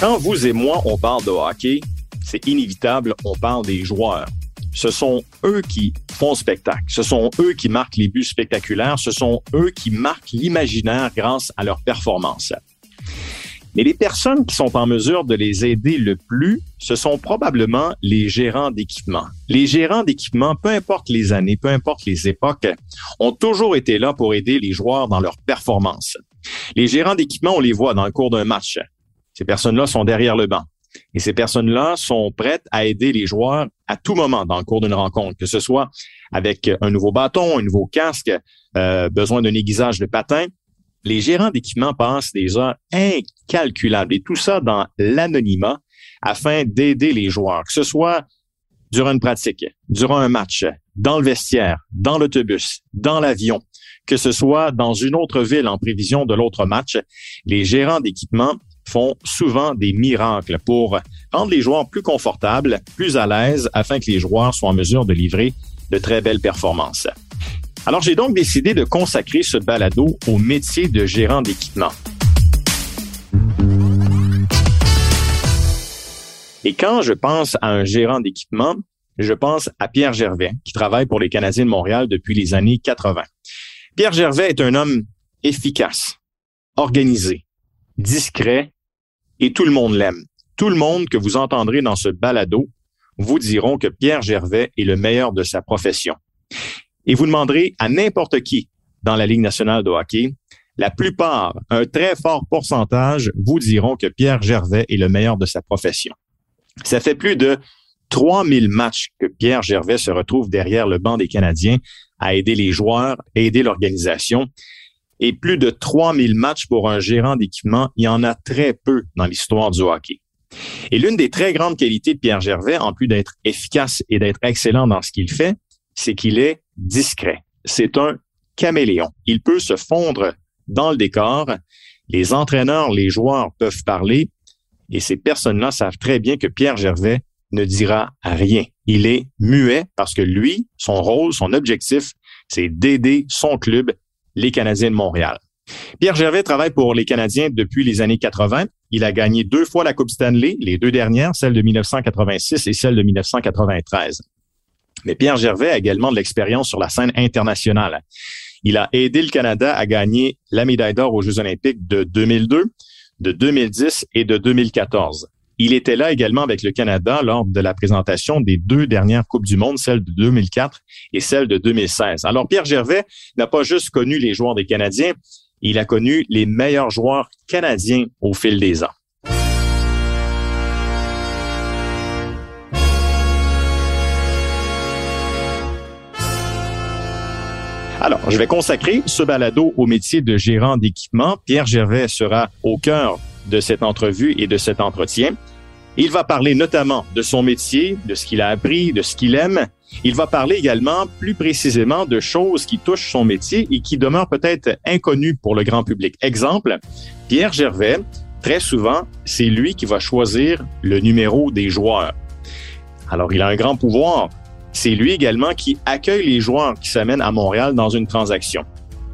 Quand vous et moi, on parle de hockey, c'est inévitable, on parle des joueurs. Ce sont eux qui font spectacle. Ce sont eux qui marquent les buts spectaculaires. Ce sont eux qui marquent l'imaginaire grâce à leur performance. Mais les personnes qui sont en mesure de les aider le plus, ce sont probablement les gérants d'équipement. Les gérants d'équipement, peu importe les années, peu importe les époques, ont toujours été là pour aider les joueurs dans leur performance. Les gérants d'équipement, on les voit dans le cours d'un match. Ces personnes-là sont derrière le banc. Et ces personnes-là sont prêtes à aider les joueurs à tout moment dans le cours d'une rencontre, que ce soit avec un nouveau bâton, un nouveau casque, euh, besoin d'un aiguisage de patin. Les gérants d'équipement passent des heures incalculables et tout ça dans l'anonymat afin d'aider les joueurs, que ce soit durant une pratique, durant un match, dans le vestiaire, dans l'autobus, dans l'avion, que ce soit dans une autre ville en prévision de l'autre match. Les gérants d'équipement font souvent des miracles pour rendre les joueurs plus confortables, plus à l'aise, afin que les joueurs soient en mesure de livrer de très belles performances. Alors j'ai donc décidé de consacrer ce balado au métier de gérant d'équipement. Et quand je pense à un gérant d'équipement, je pense à Pierre Gervais, qui travaille pour les Canadiens de Montréal depuis les années 80. Pierre Gervais est un homme efficace, organisé, discret et tout le monde l'aime. Tout le monde que vous entendrez dans ce balado vous diront que Pierre Gervais est le meilleur de sa profession. Et vous demanderez à n'importe qui dans la Ligue nationale de hockey, la plupart, un très fort pourcentage, vous diront que Pierre Gervais est le meilleur de sa profession. Ça fait plus de 3000 matchs que Pierre Gervais se retrouve derrière le banc des Canadiens à aider les joueurs, à aider l'organisation et plus de 3000 matchs pour un gérant d'équipement, il y en a très peu dans l'histoire du hockey. Et l'une des très grandes qualités de Pierre Gervais, en plus d'être efficace et d'être excellent dans ce qu'il fait, c'est qu'il est discret. C'est un caméléon. Il peut se fondre dans le décor. Les entraîneurs, les joueurs peuvent parler et ces personnes-là savent très bien que Pierre Gervais ne dira rien. Il est muet parce que lui, son rôle, son objectif, c'est d'aider son club les Canadiens de Montréal. Pierre Gervais travaille pour les Canadiens depuis les années 80. Il a gagné deux fois la Coupe Stanley, les deux dernières, celle de 1986 et celle de 1993. Mais Pierre Gervais a également de l'expérience sur la scène internationale. Il a aidé le Canada à gagner la médaille d'or aux Jeux olympiques de 2002, de 2010 et de 2014. Il était là également avec le Canada lors de la présentation des deux dernières Coupes du Monde, celle de 2004 et celle de 2016. Alors Pierre Gervais n'a pas juste connu les joueurs des Canadiens, il a connu les meilleurs joueurs canadiens au fil des ans. Alors, je vais consacrer ce balado au métier de gérant d'équipement. Pierre Gervais sera au cœur de cette entrevue et de cet entretien. Il va parler notamment de son métier, de ce qu'il a appris, de ce qu'il aime. Il va parler également plus précisément de choses qui touchent son métier et qui demeurent peut-être inconnues pour le grand public. Exemple, Pierre Gervais, très souvent, c'est lui qui va choisir le numéro des joueurs. Alors, il a un grand pouvoir. C'est lui également qui accueille les joueurs qui s'amènent à Montréal dans une transaction.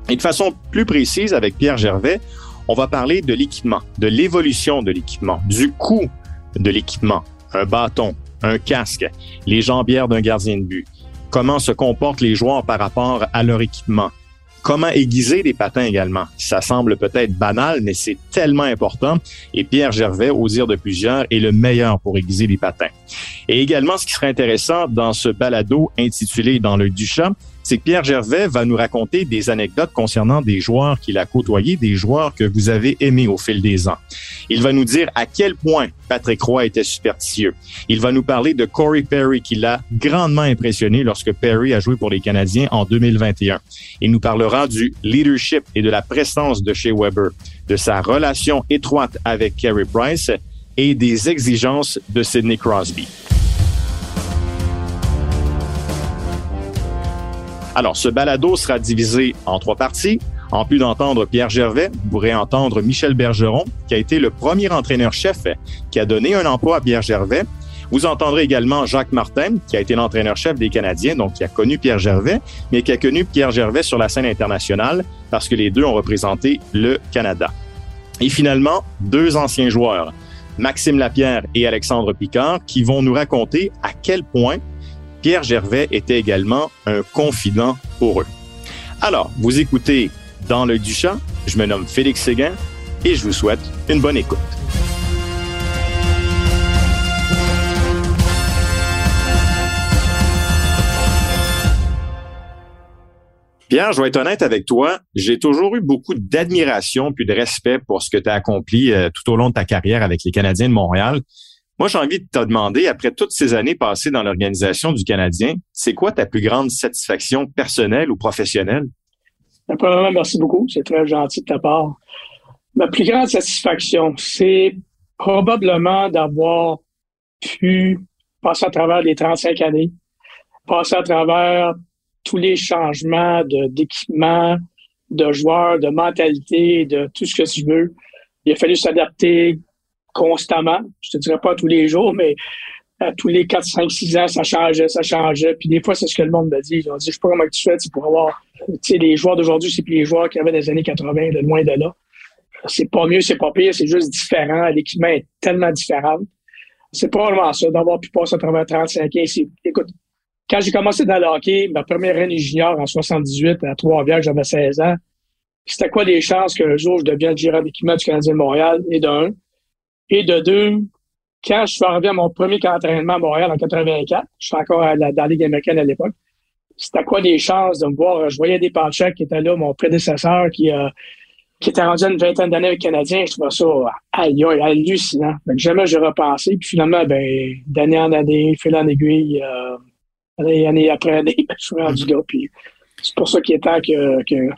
Et de façon plus précise, avec Pierre Gervais, on va parler de l'équipement, de l'évolution de l'équipement, du coût de l'équipement, un bâton, un casque, les jambières d'un gardien de but, comment se comportent les joueurs par rapport à leur équipement, Comment aiguiser les patins également? Ça semble peut-être banal, mais c'est tellement important. Et Pierre Gervais, au dire de plusieurs, est le meilleur pour aiguiser les patins. Et également, ce qui serait intéressant dans ce balado intitulé Dans le Duchamp, c'est que Pierre Gervais va nous raconter des anecdotes concernant des joueurs qu'il a côtoyés, des joueurs que vous avez aimés au fil des ans. Il va nous dire à quel point Patrick Roy était superstitieux. Il va nous parler de Corey Perry qui l'a grandement impressionné lorsque Perry a joué pour les Canadiens en 2021. Il nous parlera du leadership et de la présence de chez Weber, de sa relation étroite avec Carey Price et des exigences de Sidney Crosby. Alors, ce balado sera divisé en trois parties. En plus d'entendre Pierre Gervais, vous pourrez entendre Michel Bergeron, qui a été le premier entraîneur-chef qui a donné un emploi à Pierre Gervais. Vous entendrez également Jacques Martin, qui a été l'entraîneur-chef des Canadiens, donc qui a connu Pierre Gervais, mais qui a connu Pierre Gervais sur la scène internationale parce que les deux ont représenté le Canada. Et finalement, deux anciens joueurs, Maxime Lapierre et Alexandre Picard, qui vont nous raconter à quel point Pierre Gervais était également un confident pour eux. Alors, vous écoutez Dans le Duchamp, je me nomme Félix Séguin et je vous souhaite une bonne écoute. Pierre, je vais être honnête avec toi, j'ai toujours eu beaucoup d'admiration puis de respect pour ce que tu as accompli euh, tout au long de ta carrière avec les Canadiens de Montréal. Moi, j'ai envie de te demander, après toutes ces années passées dans l'organisation du Canadien, c'est quoi ta plus grande satisfaction personnelle ou professionnelle? Ben, premièrement, merci beaucoup. C'est très gentil de ta part. Ma plus grande satisfaction, c'est probablement d'avoir pu passer à travers les 35 années, passer à travers tous les changements d'équipement, de, de joueurs, de mentalité, de tout ce que tu veux. Il a fallu s'adapter constamment. Je te dirais pas tous les jours, mais à tous les 4, 5, 6 ans, ça changeait, ça changeait. Puis des fois, c'est ce que le monde me dit. Ils ont dit, je sais pas comment tu fais pour avoir, tu sais, les joueurs d'aujourd'hui, c'est plus les joueurs qui avaient des années 80, de loin de là. C'est pas mieux, c'est pas pire, c'est juste différent. L'équipement est tellement différent. C'est probablement ça, d'avoir pu passer à travers 35 ans. Écoute, quand j'ai commencé dans le hockey, ma première année junior en 78 à Trois-Rivières, j'avais 16 ans. C'était quoi les chances qu'un jour je devienne gérant d'équipement du Canadien de Montréal? Et d'un, et de deux, quand je suis arrivé à mon premier entraînement à Montréal en 84, je suis encore dans la Ligue américaine à l'époque, c'était quoi les chances de me voir? Je voyais des Panchak qui étaient là, mon prédécesseur qui, euh, qui était rendu une vingtaine d'années avec Canadien. Je trouvais ça aïe, aïe, hallucinant. Donc, jamais j'ai repensé. Puis finalement, ben, d'année en année, fil en aiguille, euh, année, après année, je suis rendu gars. Puis c'est pour ça qu'il est temps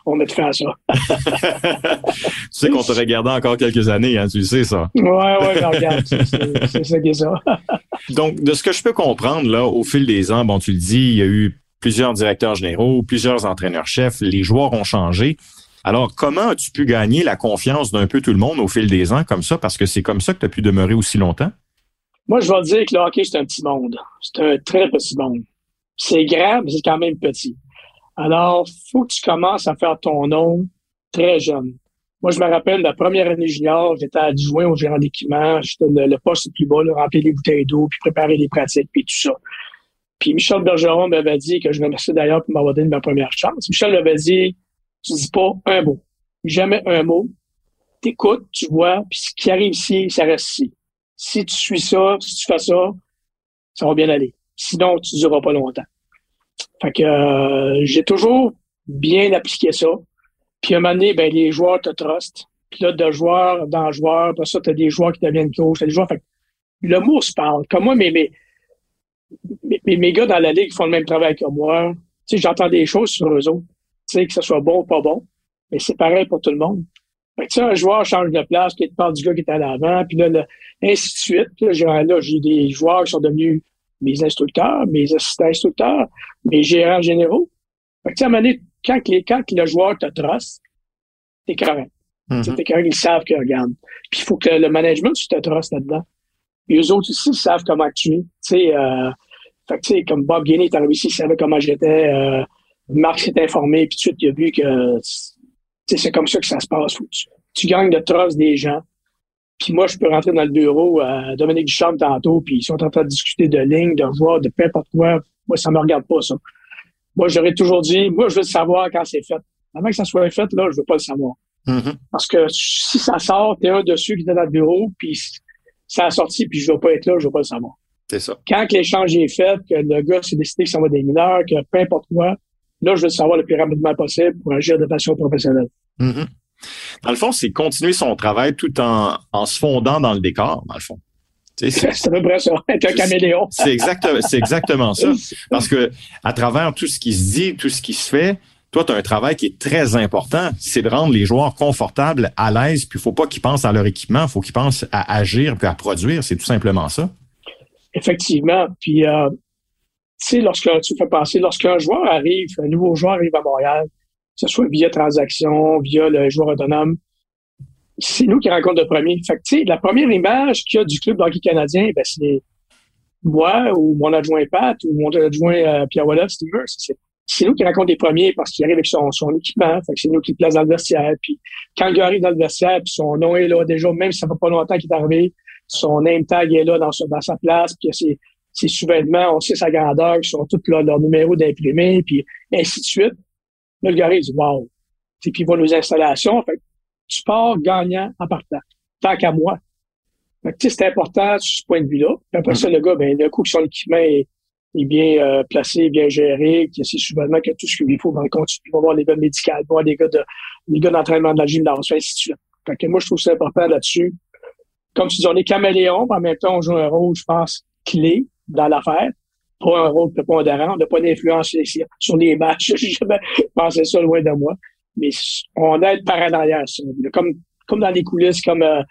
qu'on mette fin à ça. tu sais qu'on te regardé encore quelques années, hein, tu sais ça. Oui, oui, je regarde. C'est ça qui est ça. Donc, de ce que je peux comprendre, là, au fil des ans, bon, tu le dis, il y a eu plusieurs directeurs généraux, plusieurs entraîneurs-chefs, les joueurs ont changé. Alors, comment as-tu pu gagner la confiance d'un peu tout le monde au fil des ans comme ça? Parce que c'est comme ça que tu as pu demeurer aussi longtemps. Moi, je vais dire que le hockey, c'est un petit monde. C'est un très petit monde. C'est grand, mais c'est quand même petit. Alors, faut que tu commences à faire ton nom très jeune. Moi, je me rappelle, la première année junior, j'étais adjoint au gérant d'équipement. J'étais le, poste le plus bas, remplir les bouteilles d'eau, puis préparer les pratiques, puis tout ça. Puis Michel Bergeron m'avait dit, que je me remercie d'ailleurs pour m'avoir donné ma première chance. Michel m'avait dit, tu dis pas un mot. Jamais un mot. T'écoutes, tu vois, puis ce qui arrive ici, ça reste ici. Si tu suis ça, si tu fais ça, ça va bien aller. Sinon, tu ne dureras pas longtemps. Fait que euh, j'ai toujours bien appliqué ça. Puis à un moment donné, ben, les joueurs te trustent. Puis là, de joueur dans joueur, après ça, tu as des joueurs qui deviennent coach, t'as des joueurs. Fait que le mot se parle. Comme moi, mes, mes, mes, mes, gars dans la ligue font le même travail que moi. Tu j'entends des choses sur eux autres. Tu sais, que ce soit bon ou pas bon. Mais c'est pareil pour tout le monde. Fait que, un joueur change de place, puis il te parle du gars qui est à l'avant, puis là, ainsi de suite. Là, j'ai des joueurs qui sont devenus mes instructeurs, mes assistants instructeurs, mes gérants généraux. Fait que, à un moment donné, quand, les, quand le joueur te truste, t'es correct. Mm T'es correct, ils savent qu'ils regardent. Puis il faut que le management, tu te trustes là-dedans. Et eux autres aussi, ils savent comment actuer. Tu sais, euh, fait que, tu sais, comme Bob Guinée est arrivé ici, il savait comment j'étais. Euh, Marc s'est informé, puis tout de suite, il a vu que c'est comme ça que ça se passe. Tu, tu gagnes de trust des gens. Puis moi, je peux rentrer dans le bureau, à Dominique Duchamp tantôt, puis ils sont en train de discuter de lignes, de voix, de peu importe quoi. Moi, ça me regarde pas, ça. Moi, j'aurais toujours dit, moi, je veux savoir quand c'est fait. avant que ça soit fait, là, je veux pas le savoir. Mhm. Parce que si ça sort, t'es un dessus qui est dans le bureau, puis ça a sorti, puis je veux pas être là, je veux pas le savoir. C'est ça. Quand l'échange est fait, que le gars s'est décidé que ça va des mineurs, que peu importe quoi, là, je veux le savoir le plus rapidement possible pour agir de façon professionnelle. Mhm. Dans le fond, c'est continuer son travail tout en, en se fondant dans le décor, dans le fond. C'est- C'est à peu près ça, être un caméléon. C'est exactement, ça. Parce que à travers tout ce qui se dit, tout ce qui se fait, toi, tu as un travail qui est très important. C'est de rendre les joueurs confortables, à l'aise, puis il faut pas qu'ils pensent à leur équipement, il faut qu'ils pensent à agir puis à produire. C'est tout simplement ça. Effectivement. Puis, euh, tu sais, lorsque tu fais passer, lorsqu'un joueur arrive, un nouveau joueur arrive à Montréal, ce soit via transaction, via le joueur autonome, c'est nous qui rencontrons le premier. Fait que, la première image qu'il y a du club de hockey canadien, ben, c'est moi ou mon adjoint Pat ou mon adjoint euh, Pierre. C'est, c'est nous qui rencontrons les premiers parce qu'il arrive avec son, équipement. Fait que c'est nous qui le place dans le vestiaire. Puis quand gars arrive dans le vestiaire, puis son nom est là déjà, même si ça fait pas longtemps qu'il est arrivé, son name tag est là dans, sa- place, puis ses, ses sous-vêtements, on sait sa grandeur, qui sont tous là, leurs numéros d'imprimés, puis ainsi de suite. Là, le gars il dit Wow! Puis il voit nos installations. Fait que tu pars gagnant en partant. Tant qu'à moi. Fait que, tu sais, c'est important sur ce point de vue-là. Puis après ça, le gars, ben, le coup que son équipement est, est bien euh, placé, bien géré, qu'il qu'il y a tout ce qu'il faut dans le compte, il va voir les gars médicaux, va voir les gars de, les gars d'entraînement de la gymnase, ainsi de suite. Fait que moi, je trouve ça important là-dessus. Comme tu dis, on est caméléon, mais en même temps, on joue un rôle, je pense, clé dans l'affaire. Pas un rôle prépondérant. On n'a pas d'influence sur, sur les matchs. J'ai jamais pensé ça loin de moi. Mais on aide par en arrière, veut. Comme, comme dans les coulisses, comme euh,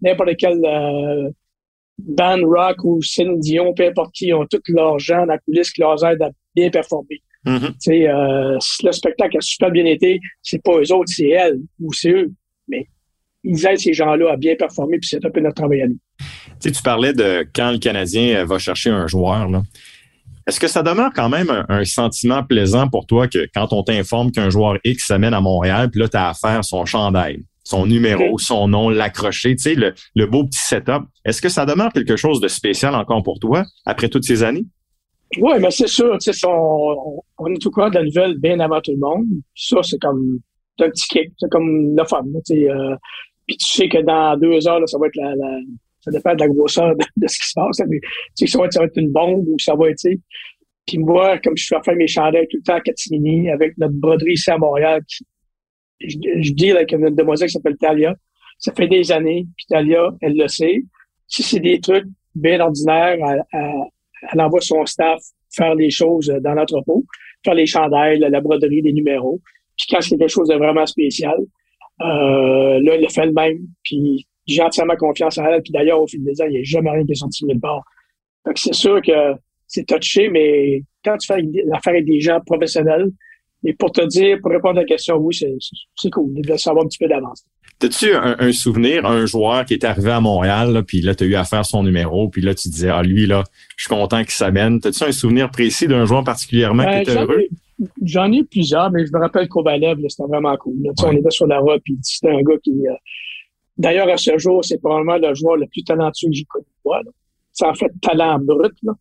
n'importe quel euh, band rock ou Céline Dion, peu importe qui, ont tous leurs gens dans la coulisse qui leur aident à bien performer. Tu sais, euh, si le spectacle a super bien été, c'est pas eux autres, c'est elles ou c'est eux. Mais ils aident ces gens-là à bien performer, puis c'est un peu notre travail à nous. Tu sais, tu parlais de quand le Canadien euh, va chercher un joueur. Là. Est-ce que ça demeure quand même un, un sentiment plaisant pour toi que quand on t'informe qu'un joueur X s'amène à Montréal, puis là, tu as à faire son chandail, son numéro, son nom, l'accrocher, tu sais, le, le beau petit setup? Est-ce que ça demeure quelque chose de spécial encore pour toi après toutes ces années? Oui, mais c'est sûr, tu sais, on, on est au courant de la nouvelle bien avant tout le monde. Puis ça, c'est comme un petit kick, c'est comme le fun. là, Tu sais, euh, puis tu sais que dans deux heures, là, ça va être la, la- ça dépend de la grosseur de, ce qui se passe. mais ça va, être, ça va être une bombe ou ça va être. Puis moi, comme je fais faire mes chandails tout le temps à Catimini, avec notre broderie ici à Montréal, je, je dis avec une demoiselle qui s'appelle Talia, ça fait des années, puis Talia, elle le sait. Si c'est des trucs bien ordinaires, elle, elle- elle envoie son staff faire les choses dans l'entrepôt, faire les chandails, la, la broderie, les numéros. Puis quand c'est quelque chose de vraiment spécial, euh, là, elle le fait elle-même. Puis j'ai entièrement confiance en elle. Puis d'ailleurs, au fil des ans, il n'y a jamais rien qui est sorti de nulle part. Fait que c'est sûr que c'est touché, mais quand tu fais l'affaire avec des gens professionnels, et pour te dire, pour répondre à la question, oui, c'est, cool de savoir un petit peu d'avance. T'as-tu un, un souvenir, un joueur qui est arrivé à Montréal, là, puis là, tu as eu à faire son numéro, puis là, tu disais, ah, lui, là, je suis content qu'il s'amène. T'as-tu un souvenir précis d'un joueur particulièrement qui était j'en, heureux? j'en ai plusieurs, mais je me rappelle Kovalev, c'était vraiment cool. là. Ouais. On était sur la route, puis c'était un gars qui... euh, D'ailleurs, à ce jour, c'est probablement le joueur le plus talentueux que j'ai connu. moi, là. C'est en fait talent brut, là,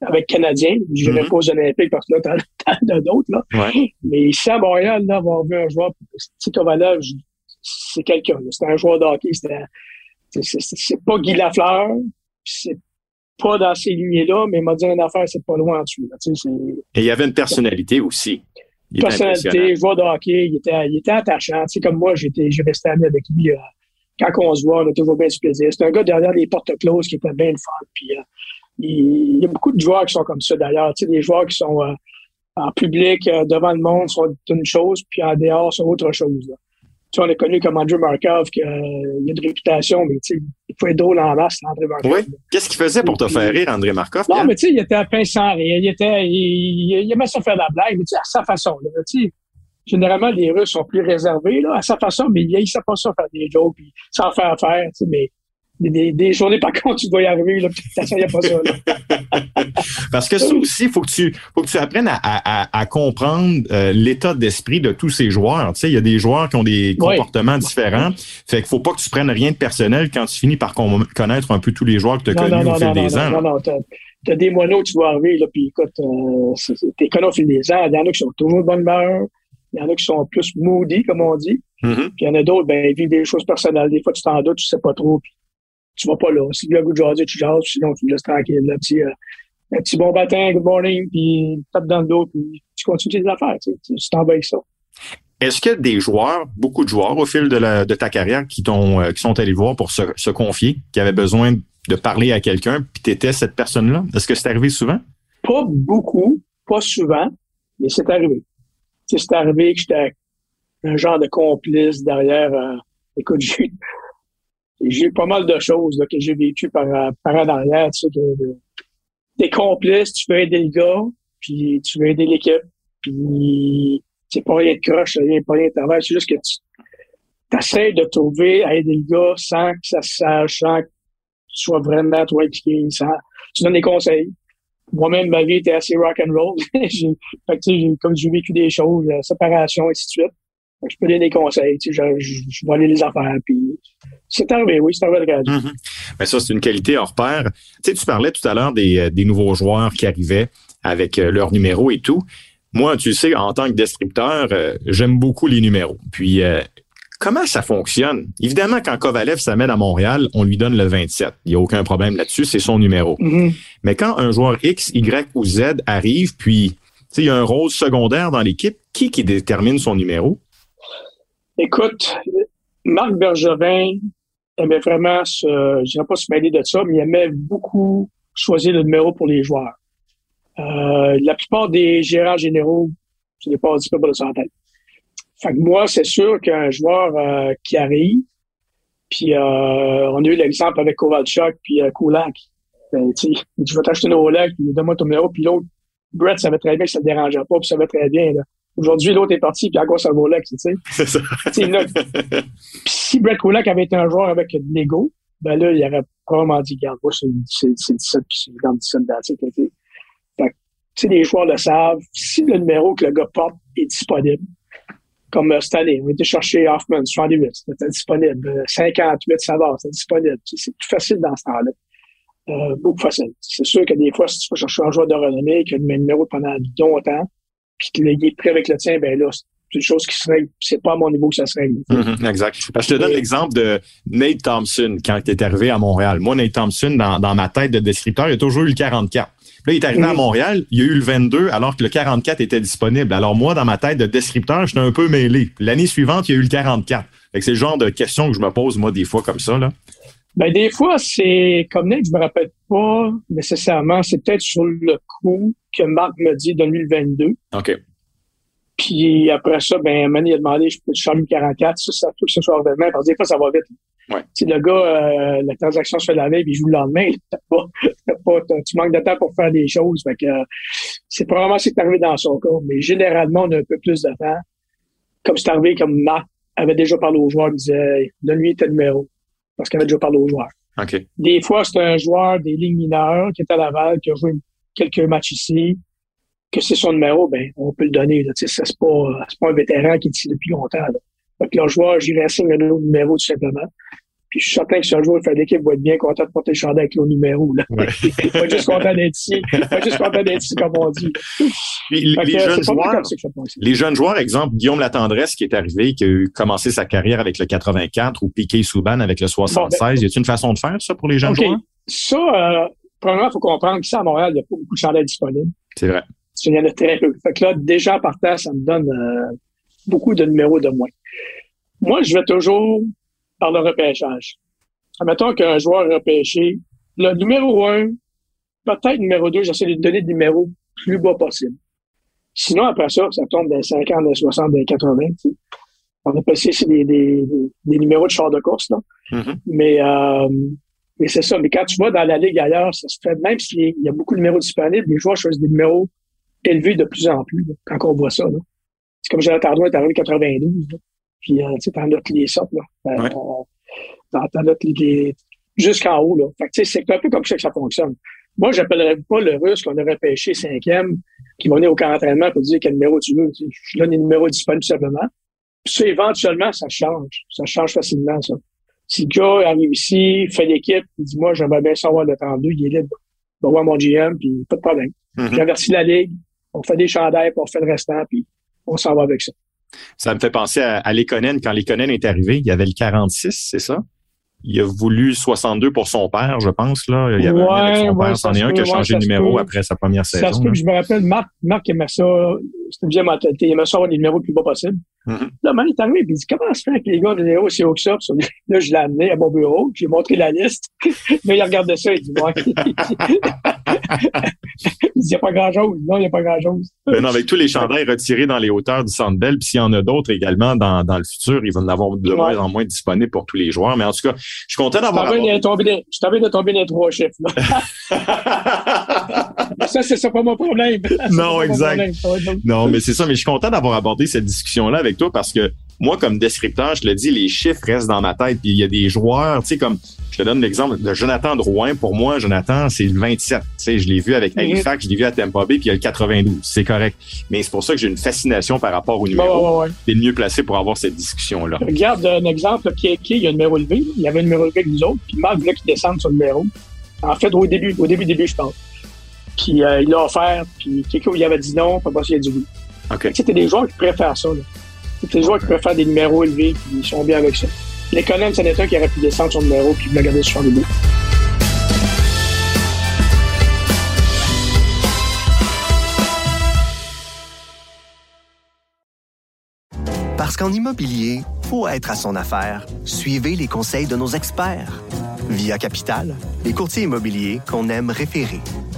avec Canadien. Je n'irai Mhm. pas aux Olympiques parce que là, t'en as d'autres. Là. Ouais. Mais ici à Montréal, là, avoir vu un joueur, tu sais, Kovalev, je- c'est quelqu'un. C'était un joueur de hockey. C'était, c'est, c'est, c'est pas Guy Lafleur, c'est pas dans ces lignées-là, mais il m'a dit une affaire, c'est pas loin en dessous. là. C'est, Et il y avait une personnalité aussi. Il personnalité, joueur de hockey, il était, il était attachant. Tu sais, comme moi, j'étais, j'ai resté ami avec lui. euh, quand on se voit, on a toujours bien du plaisir. C'est un gars derrière les portes closes qui était bien le fun. Puis, euh, il, il y a beaucoup de joueurs qui sont comme ça, d'ailleurs. Tu sais, des joueurs qui sont euh, en public, euh, devant le monde, sont une chose, puis en dehors, sont autre chose. là. Tu sais, on est connu comme Andrew Markov, qui euh, il a une réputation, mais tu sais, il faut être drôle en masse, André Markov. Oui. Qu'est-ce qu'il faisait pour te faire rire, André Markov? Non, mais tu sais, il était à peine sans rire. Il était, il, il aimait ça faire de la blague, mais tu sais, à sa façon, là. Tu sais, généralement, les Russes sont plus réservés, là, à sa façon, mais il sait pas ça faire des jokes, puis sans faire faire, tu sais, mais des, des, des journées, par contre, tu vas y arriver, là, il n'y a pas ça, là. Parce que ça aussi, faut que tu, faut que tu apprennes à, à, à- comprendre euh, l'état d'esprit de tous ces joueurs. Tu sais, il y a des joueurs qui ont des Oui. comportements différents. Fait qu'il faut pas que tu prennes rien de personnel quand tu finis par con- connaître un peu tous les joueurs que tu as Non, connus non, au fil non, des non, ans. non, non, t'as, t'as des moineaux, tu vas arriver, là, puis écoute, euh, t'es connu au fil des ans. Il y en a qui sont toujours de bonne humeur. Il y en a qui sont plus moody, comme on dit. Mhm. Puis il y en a d'autres, ben, ils vivent des choses personnelles. Des fois, tu t'en doutes, tu sais pas trop, puis tu vas pas là. Si le le goût de jaser, tu jases, sinon tu le laisses tranquille. Un petit, euh, un petit bon matin, good morning, puis tape dans le dos, puis tu continues tes affaires. Tu, t'en vas avec ça. Est-ce qu'il y a des joueurs, beaucoup de joueurs au fil de, la- de ta carrière qui euh, qui sont allés voir pour se, se confier, qui avaient besoin de parler à quelqu'un, puis tu étais cette personne-là? Est-ce que c'est arrivé souvent? Pas beaucoup, pas souvent, mais c'est arrivé. C'est arrivé que j'étais un genre de complice derrière. euh, écoute, j'ai j'ai pas mal de choses là, que j'ai vécues par, euh, par en arrière. Tu sais, que, euh, t'es complice, tu veux aider le gars, puis tu veux aider l'équipe, puis c'est pas rien de croche, rien, pas rien de travers, c'est juste que tu essaies de trouver à aider le gars sans que ça se sache, sans que tu sois vraiment trop impliqué, sans, tu donnes des conseils. Moi-même, ma vie était assez rock and roll. fait que, comme j'ai vécu des choses, euh, séparation, et ainsi de suite. Fait que je peux donner des conseils, je, je, je vais aller les affaires, puis c'est arrivé, oui, c'est arrivé de radio. Mhm. Ben ça, c'est une qualité hors pair. Tu tu parlais tout à l'heure des, euh, des nouveaux joueurs qui arrivaient avec euh, leur numéro et tout. Moi, tu sais, en tant que descripteur, euh, j'aime beaucoup les numéros. Puis, euh, comment ça fonctionne? Évidemment, quand Kovalev s'amène à Montréal, on lui donne le 27. Il n'y a aucun problème là-dessus, c'est son numéro. Mhm. Mais quand un joueur X, Y ou Z arrive, puis il y a un rôle secondaire dans l'équipe, qui qui détermine son numéro? Écoute, Marc Bergevin aimait vraiment se, je dirais pas se mêler de ça, mais il aimait beaucoup choisir le numéro pour les joueurs. Euh, la plupart des gérants généraux, je n'ai pas dit pas de ça en tête. Fait que moi, c'est sûr qu'un joueur euh, qui arrive, puis euh, on a eu l'exemple avec Kovalchuk puis euh, Kulak. Ben, tu je vais t'acheter une Rolex, puis donne-moi ton numéro, puis l'autre, Brett savait très bien que ça ne dérangeait pas, puis ça savait très bien. là. Aujourd'hui, l'autre est parti, puis encore ça le Rolex, tu sais. C'est ça. Si Brett Kulak avait été un joueur avec de l'ego, ben là, il aurait probablement dit, regarde, moi, c'est c'est- c'est 17, puis c'est 17. Fait que, tu sais, les joueurs le savent. Si le numéro que le gars porte est disponible, comme euh, cette année, on été chercher Hoffman, 78, c'était disponible. Euh, 58, ça va, c'était disponible. C'est plus facile dans ce temps-là. Euh, beaucoup facile. C'est sûr que des fois, si tu vas chercher un joueur de renommée qui a le même numéro pendant longtemps, puis qu'il est prêt avec le tien, ben là, c'est une chose qui se règle. C'est pas à mon niveau que ça se règle. Mhm, exact. Parce que je te donne l'exemple de Nate Thompson quand il est arrivé à Montréal. Moi, Nate Thompson, dans, dans ma tête de descripteur, il a toujours eu le 44. Là, il est arrivé à. Montréal, il a eu le 22 alors que le 44 était disponible. Alors moi, dans ma tête de descripteur, j'étais un peu mêlé. L'année suivante, il y a eu le 44. Fait que c'est le genre de question que je me pose, moi, des fois, comme ça. Là. Ben, des fois, c'est comme Nick, je me rappelle pas nécessairement. C'est peut-être sur le coup que Marc me dit donne-lui le 22. OK. Puis après ça, ben, Manny a demandé, je peux te changer le 44. Ça, ça que ce soit demain, parce que des fois, ça va vite. Ouais. Sais, le gars, euh, la transaction se fait la veille, puis il joue le lendemain. T'as pas, t'as pas, tu manques de temps pour faire des choses. Fait que, euh, c'est probablement ce qui est arrivé dans son cas. Mais généralement, on a un peu plus de temps. Comme c'est arrivé, comme Marc avait déjà parlé aux joueurs, il disait, donne-lui tes numéros. Parce qu'il avait déjà parlé aux joueurs. OK. Des fois, c'est un joueur des ligues mineures qui est à Laval, qui a joué quelques matchs ici, que c'est son numéro, ben, on peut le donner. C'est pas, c'est pas un vétéran qui est ici depuis longtemps. Là. Fait que le joueur, j'irai signer un autre numéro tout simplement. Puis je suis certain que si un joueur fait l'équipe va être bien content de porter le chandail avec le numéro. Là. Ouais. pas juste content d'être ici. Pas juste content d'être ici, comme on dit. Puis, les jeunes joueurs, les jeunes exemple, Guillaume Latendresse qui est arrivé, qui a eu commencé sa carrière avec le 84 ou Piqué Souban avec le 76. y a-t-il une façon de faire ça pour les jeunes joueurs? Ça, euh, premièrement, il faut comprendre qu'ici à Montréal, il n'y a pas beaucoup de chandails disponibles. C'est vrai. Il y en a très peu. Fait que là, déjà, en partant, ça me donne euh, beaucoup de numéros de moins. Moi, je vais toujours par le repêchage. Admettons qu'un joueur est repêché, le numéro un, peut-être numéro deux, j'essaie de donner le numéro plus bas possible. Sinon, après ça, ça tombe dans les 50, dans les 60, dans les 80. tu sais. On appelle ça c'est des, des, des numéros de char de course. Là. Mhm. Mais, euh, c'est ça. Mais quand tu vas dans la ligue ailleurs, ça se fait, même s'il y a beaucoup de numéros disponibles, les joueurs choisissent des numéros élevés de plus en plus, là, quand on voit ça. là. C'est comme Jonathan Drouin est arrivé en 92. Là. Puis, euh, tu sais, t'en notes les sortes, là. Euh, Ouais. t'en- notes les, les- jusqu'en haut, là. Fait que, tu sais, c'est un peu comme ça que ça fonctionne. Moi, j'appellerais pas le russe qu'on aurait pêché cinquième, qui va venir au camp d'entraînement pour dire quel numéro tu veux. Je donne les numéros disponibles simplement. Puis ça, éventuellement, ça change. Ça change facilement, ça. Si le gars arrive ici, fait l'équipe, il dit, moi, j'aimerais bien savoir le 32, il est libre. Il va voir mon GM, puis pas de problème. J'invertis la ligue, on fait des chandails, puis on fait le restant, puis on s'en va avec ça. Ça me fait penser à, à Lekonen. Quand Lekonen est arrivé, il y avait le 46, c'est ça? il a voulu 62 pour son père, je pense. Là. Il y avait Ouais, un avec son ouais, père, ça c'en est un qui a changé de ça numéro peut. après sa première Ça saison. se peut là. que je me rappelle, Marc, Marc aimait ça, c'était une vieille mentalité, il aimait ça avoir des numéros le plus bas possible. Mhm. Là, man, il est arrivé, puis il dit, comment se fait que les gars de que ça? Puis Là, je l'ai amené à mon bureau, puis j'ai montré la liste. Là, il regardait ça, il dit, ouais. il dit, il n'y a pas grand-chose. Non, il n'y a pas grand-chose. Ben non, avec tous les chandails retirés dans les hauteurs du Centre Bell, puis s'il y en a d'autres également dans, dans le futur, ils vont en avoir de Ouais. moins en moins disponibles pour tous les joueurs. Mais en tout cas, je suis content d'avoir je de tomber dans les trois chiffres. là. Mais ça, c'est ça pas mon problème. Non, exact. problème. Non, mais c'est ça, mais je suis content d'avoir abordé cette discussion-là avec toi parce que moi, comme descripteur, je te le dis, les chiffres restent dans ma tête. Puis il y a des joueurs, tu sais, comme je te donne l'exemple de Jonathan Drouin. Pour moi, Jonathan, c'est le 27. Tu sais, je l'ai vu avec. Halifax, je l'ai vu à Tampa Bay, puis il y a le 92. C'est correct. Mais c'est pour ça que j'ai une fascination par rapport au numéro. ouais, ouais, ouais. T'es le mieux placé pour avoir cette discussion-là. Regarde un exemple, qui est qui, il y a un numéro élevé. Il y avait un numéro élevé avec nous autres, puis Marc voulait qu'il descende sur le numéro. En fait, au début, au début, début, je pense. Puis euh, il l'a offert, puis quelqu'un il avait dit non, puis après il a dit oui. OK. C'était des joueurs qui préfèrent ça. C'était des joueurs qui préfèrent des numéros élevés, puis ils sont bien avec ça. Les Conan, c'en est un qui aurait pu descendre son numéro, puis garder sur le début. Parce qu'en immobilier, faut être à son affaire. Suivez les conseils de nos experts. Via Capital, les courtiers immobiliers qu'on aime référer.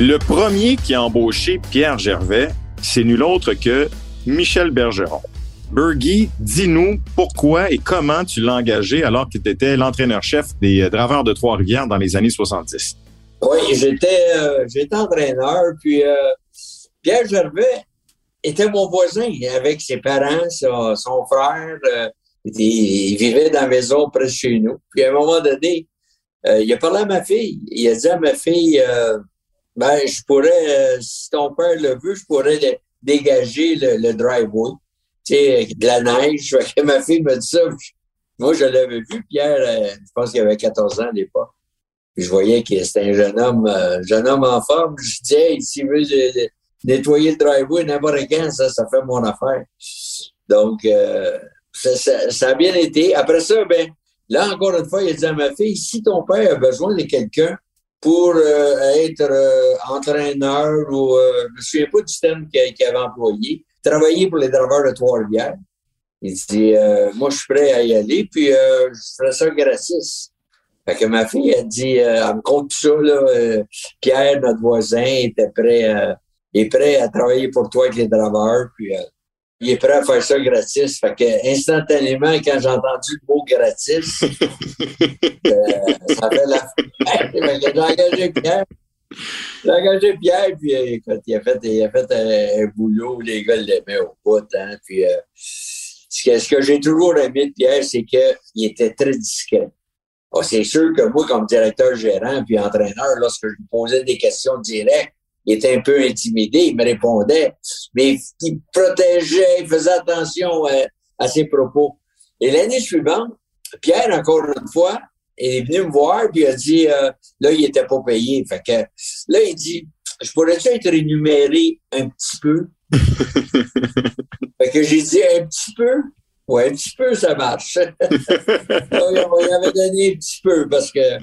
Le premier qui a embauché Pierre Gervais, c'est nul autre que Michel Bergeron. Bergie, dis-nous pourquoi et comment tu l'as engagé alors que tu l'entraîneur-chef des euh, Draveurs de Trois-Rivières dans les années 70. Oui, j'étais euh, entraîneur, puis euh, Pierre Gervais était mon voisin avec ses parents, son, frère. euh, il, vivait dans la maison près de chez nous. Puis à un moment donné, il a parlé à ma fille. Il a dit à ma fille, ben, je pourrais, euh, si ton père le veut, je pourrais dégager le, le driveway. Tu sais, de la neige. Ma fille me dit ça. Moi, je l'avais vu, Pierre, euh, je pense qu'il avait 14 ans à l'époque. Je voyais que c'était un jeune homme, euh, jeune homme en forme. Je dis, hey, s'il veut nettoyer le driveway n'importe quand, ça, ça fait mon affaire. Donc, euh, ça, ça- ça a bien été. Après ça, ben, là, encore une fois, il a dit à ma fille, si ton père a besoin de quelqu'un pour euh, être euh, entraîneur ou, euh, je me souviens pas du thème qu'il avait employé, travailler pour les draveurs de Trois-Rivières. Il dit, euh, moi, je suis prêt à y aller, puis euh, je ferai ça gratis. Fait que ma fille a dit, euh, elle me compte ça, là, Pierre, notre voisin, était prêt, est prêt à travailler pour toi avec les draveurs, puis il est prêt à faire ça gratis. Fait que instantanément, quand j'ai entendu le mot gratis, euh, ça fait la J'ai engagé Pierre. J'ai engagé Pierre, puis euh, écoute, il a fait, il a fait un, un boulot où les gars l'aimaient au bout. Hein, puis, euh, ce que, ce que j'ai toujours aimé de Pierre, c'est qu'il était très discret. Ah, c'est sûr que moi, comme directeur gérant puis entraîneur, lorsque je lui posais des questions directes, il était un peu intimidé, il me répondait, mais il protégeait, il faisait attention à, à ses propos. Et l'année suivante, Pierre, encore une fois, est venu me voir puis il a dit, euh, là, il était pas payé. Fait que là, il dit, je pourrais-tu être rémunéré un petit peu? fait que j'ai dit, un petit peu? Ouais, un petit peu, ça marche. on y avait donné un petit peu parce que,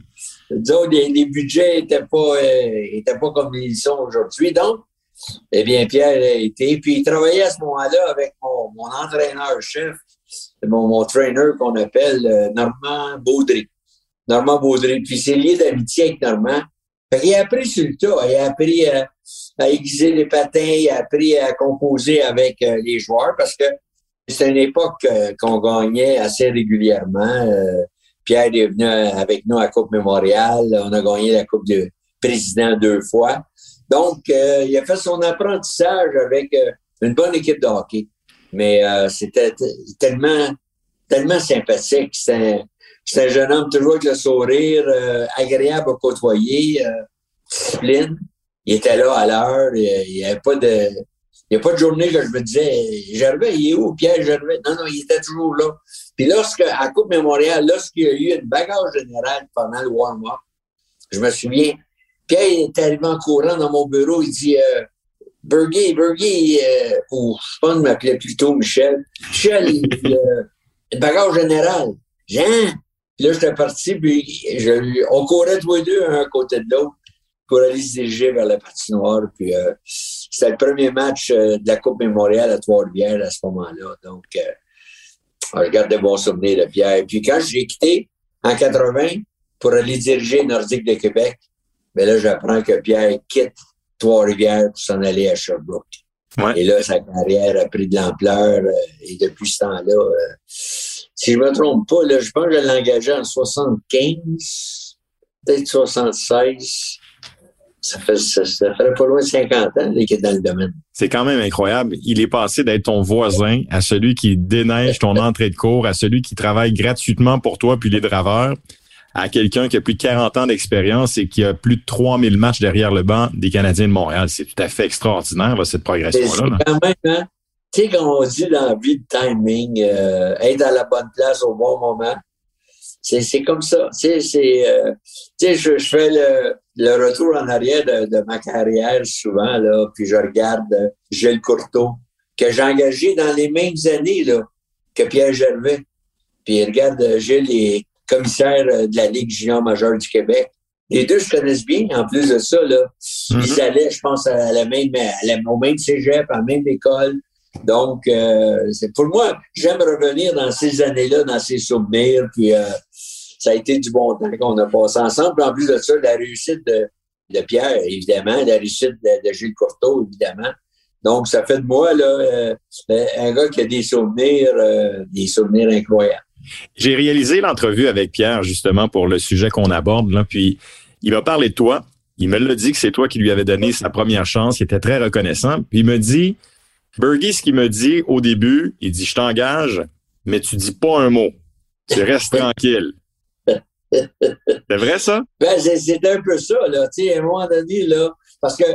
disons, les, les budgets étaient pas, euh, étaient pas comme ils sont aujourd'hui. Donc, eh bien, Pierre a été. Puis, il travaillait à ce moment-là avec mon, mon entraîneur-chef, mon, mon trainer qu'on appelle euh, Normand Baudry. Normand Baudry. Puis, c'est lié d'amitié avec Normand. Fait qu'il a appris sur le tas. Il a appris à, à aiguiser les patins. Il a appris à composer avec euh, les joueurs parce que c'était une époque euh, qu'on gagnait assez régulièrement. Euh, Pierre est venu avec nous à Coupe Mémorial. On a gagné la Coupe de président deux fois. Donc, euh, il a fait son apprentissage avec euh, une bonne équipe de hockey. Mais euh, c'était tellement, tellement sympathique. C'est un, jeune homme toujours avec le sourire, agréable à côtoyer, discipline. Il était là à l'heure. Il n'y avait pas de... Il n'y a pas de journée que je me disais, Gervais, il est où, Pierre Gervais? Non, non, il était toujours là. Puis lorsque, à Coupe Mémorial, lorsqu'il y a eu une bagarre générale pendant le warm-up, je me souviens, Pierre est arrivé en courant dans mon bureau, il dit euh, Bergy, euh, ou je pense qu'il m'appelait plutôt Michel. Michel, il euh, bagarre générale. Jean! Puis là, j'étais parti, puis je, on courait tous les deux, un à côté de l'autre, pour aller se diriger vers la patinoire. Puis euh, c'était le premier match euh, de la Coupe Mémorial à Trois-Rivières à ce moment-là. Donc, euh, je garde de bons souvenirs de Pierre. Puis quand j'ai quitté en 80 pour aller diriger Nordique de Québec, mais là, j'apprends que Pierre quitte Trois-Rivières pour s'en aller à Sherbrooke. Et là, sa carrière a pris de l'ampleur. Euh, et depuis ce temps-là, euh, si je me trompe pas, là, je pense que je l'ai engagé en 75, peut-être 76. Ça fait, ça, ferait pas loin de 50 ans qu'il est dans le domaine. C'est quand même incroyable. Il est passé d'être ton voisin à celui qui déneige ton entrée de cours, à celui qui travaille gratuitement pour toi puis les draveurs à quelqu'un qui a plus de 40 ans d'expérience et qui a plus de 3000 matchs derrière le banc des Canadiens de Montréal. C'est tout à fait extraordinaire, cette progression-là. quand même, hein? Tu sais, quand on dit dans la vie de timing, euh, être à la bonne place au bon moment, c'est comme ça. Tu sais, euh, je, je, fais le, le, retour en arrière de, de, ma carrière souvent, là, puis je regarde euh, Gilles Courteau, que j'ai engagé dans les mêmes années là, que Pierre Gervais. Puis regarde, euh, Gilles est commissaire euh, de la Ligue junior majeure du Québec. Les deux se connaissent bien. En plus de ça, là, ils mhm. allaient, je pense, à la même, à la, au même cégep, à la même école. Donc, euh, c'est pour moi, j'aime revenir dans ces années-là, dans ces souvenirs. Puis, euh, ça a été du bon temps qu'on a passé ensemble. en plus de ça, la réussite de, de Pierre, évidemment, la réussite de, de, Gilles Courteau, évidemment. Donc, ça fait de moi là, euh, un gars qui a des souvenirs, des souvenirs incroyables. J'ai réalisé l'entrevue avec Pierre justement pour le sujet qu'on aborde, là, puis il m'a parlé de toi. Il me l'a dit que c'est toi qui lui avais donné sa première chance. Il était très reconnaissant. Puis il me dit, Bergie, ce qu'il me dit au début, il dit, je t'engage, mais tu dis pas un mot. Tu restes tranquille. C'est vrai, ça? Ben, c'est un peu ça, là. Tu sais, à un moment donné, là, parce que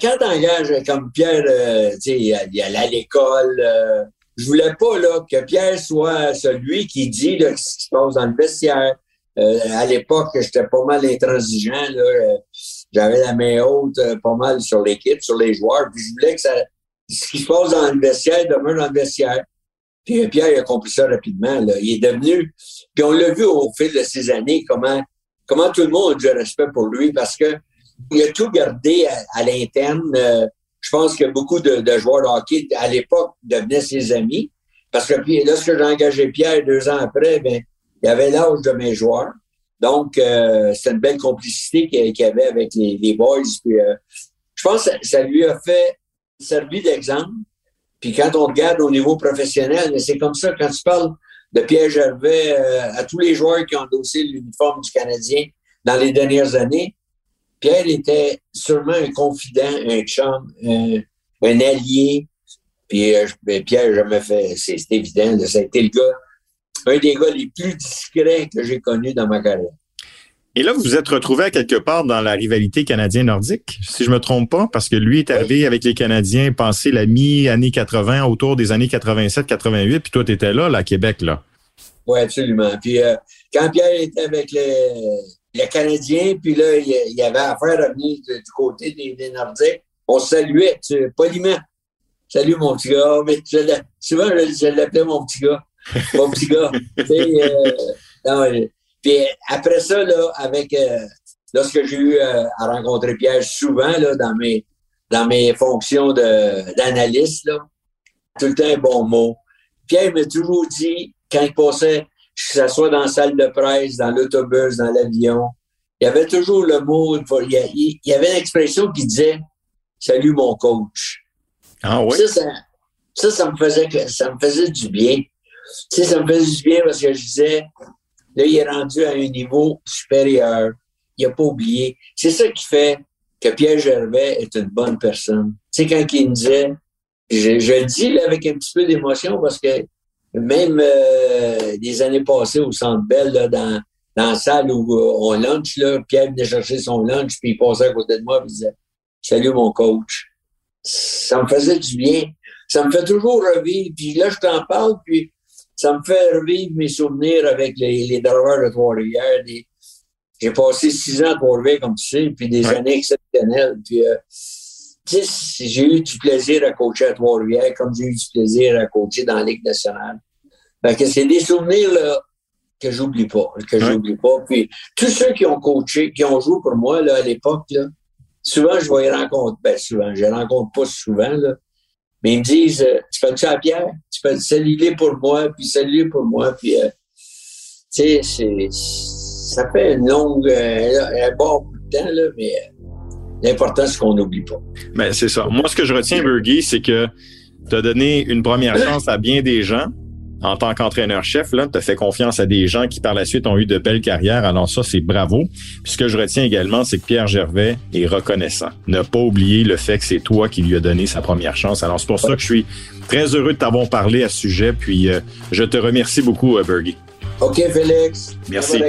quand tu engages comme Pierre, euh, tu sais, il allait à l'école, euh, je voulais pas là, que Pierre soit celui qui dit ce qui se passe dans le vestiaire. Euh, à l'époque, j'étais pas mal intransigeant. J'avais la main haute euh, pas mal sur l'équipe, sur les joueurs. Puis je voulais que ça, ce qui se passe dans le vestiaire demeure dans le vestiaire. Puis Pierre il a compris ça rapidement. Là. Il est devenu. Puis on l'a vu au fil de ces années comment comment tout le monde a du respect pour lui parce que il a tout gardé à, l'interne je pense que beaucoup de, joueurs de hockey, à l'époque, devenaient ses amis. Parce que puis, lorsque j'ai engagé Pierre deux ans après, ben, il avait l'âge de mes joueurs. Donc, euh, c'est une belle complicité qu'il avait avec les, boys. Puis, euh, je pense que ça lui a fait servi d'exemple. Puis quand on regarde au niveau professionnel, c'est comme ça, quand tu parles de Pierre Gervais euh, à tous les joueurs qui ont endossé l'uniforme du Canadien dans les dernières années, Pierre était sûrement un confident, un chum, un, allié. Puis euh, ben, Pierre, jamais fait, c'est évident, ça a été le gars, un des gars les plus discrets que j'ai connus dans ma carrière. Et là, vous vous êtes retrouvé à quelque part dans la rivalité canadien-nordique, si je me trompe pas, parce que lui est arrivé avec les Canadiens passé la mi-année 80, autour des années 87-88, puis toi, tu étais là, là, à Québec, là. Oui, absolument. Puis euh, quand Pierre était avec les, le Canadien, puis là, il y avait affaire à venir du, côté des, Nordiques. On saluait, tu, poliment. Salut, mon petit gars. Mais souvent, je, l'appelais mon petit gars. Mon petit gars. euh, puis après ça, là, avec euh, lorsque j'ai eu euh, à rencontrer Pierre souvent là, dans mes dans mes fonctions d'analyste, tout le temps un bon mot. Pierre m'a toujours dit, quand il passait que ce soit dans la salle de presse, dans l'autobus, dans l'avion, il y avait toujours le mot, il y avait une expression qui disait Salut mon coach. Ah oui? Ça, ça, ça, me faisait, ça me faisait du bien. Tu sais, ça me faisait du bien parce que je disais, Là, il est rendu à un niveau supérieur. Il n'a pas oublié. C'est ça qui fait que Pierre Gervais est une bonne personne. Sais, quand il me disait, je, le dis là, avec un petit peu d'émotion parce que même euh, des années passées au Centre Bell, là, dans, dans la salle où euh, on lunch, là, Pierre venait chercher son lunch, puis il passait à côté de moi, il disait « Salut, mon coach ». Ça me faisait du bien. Ça me fait toujours revivre. Puis là, je t'en parle, puis ça me fait revivre mes souvenirs avec les, les drivers de Trois-Rivières. J'ai passé six ans à Trois-Rivières, comme tu sais, puis des années exceptionnelles. Puis, euh, j'ai eu du plaisir à coacher à Trois-Rivières, comme j'ai eu du plaisir à coacher dans la Ligue nationale. Fait que c'est des souvenirs là, que j'oublie pas, que j'oublie pas. Puis tous ceux qui ont coaché, qui ont joué pour moi là, à l'époque, là, souvent je vais les rencontrer. Ben souvent, je les rencontre pas souvent, là, mais ils me disent euh, Tu fais ça à Pierre? Tu fais saluer pour moi, puis saluer pour moi, puis euh, tu sais, c'est ça fait une longue euh, un bon bout de temps, là, mais L'important, c'est qu'on n'oublie pas. Mais c'est ça. Moi, ce que je retiens, Bergie, c'est que tu as donné une première chance à bien des gens en tant qu'entraîneur-chef. Là, tu as fait confiance à des gens qui, par la suite, ont eu de belles carrières. Alors ça, c'est bravo. Puis ce que je retiens également, c'est que Pierre Gervais est reconnaissant. Ne pas oublier le fait que c'est toi qui lui as donné sa première chance. Alors c'est pour ça que je suis très heureux de t'avoir parlé à ce sujet. Puis euh, je te remercie beaucoup, euh, Bergie. OK, Félix. Merci.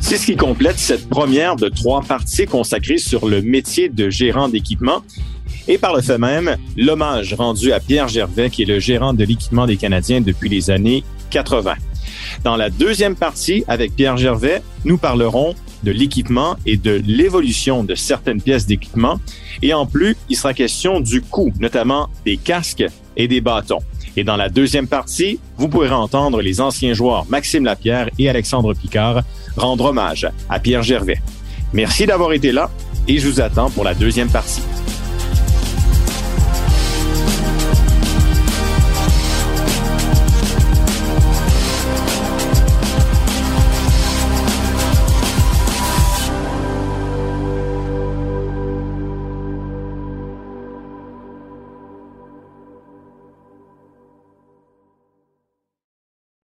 C'est ce qui complète cette première de trois parties consacrées sur le métier de gérant d'équipement et par le fait même, l'hommage rendu à Pierre Gervais, qui est le gérant de l'équipement des Canadiens depuis les années 80. Dans la deuxième partie, avec Pierre Gervais, nous parlerons de l'équipement et de l'évolution de certaines pièces d'équipement. Et en plus, il sera question du coût, notamment des casques et des bâtons. Et dans la deuxième partie, vous pourrez entendre les anciens joueurs Maxime Lapierre et Alexandre Picard rendre hommage à Pierre Gervais. Merci d'avoir été là et je vous attends pour la deuxième partie.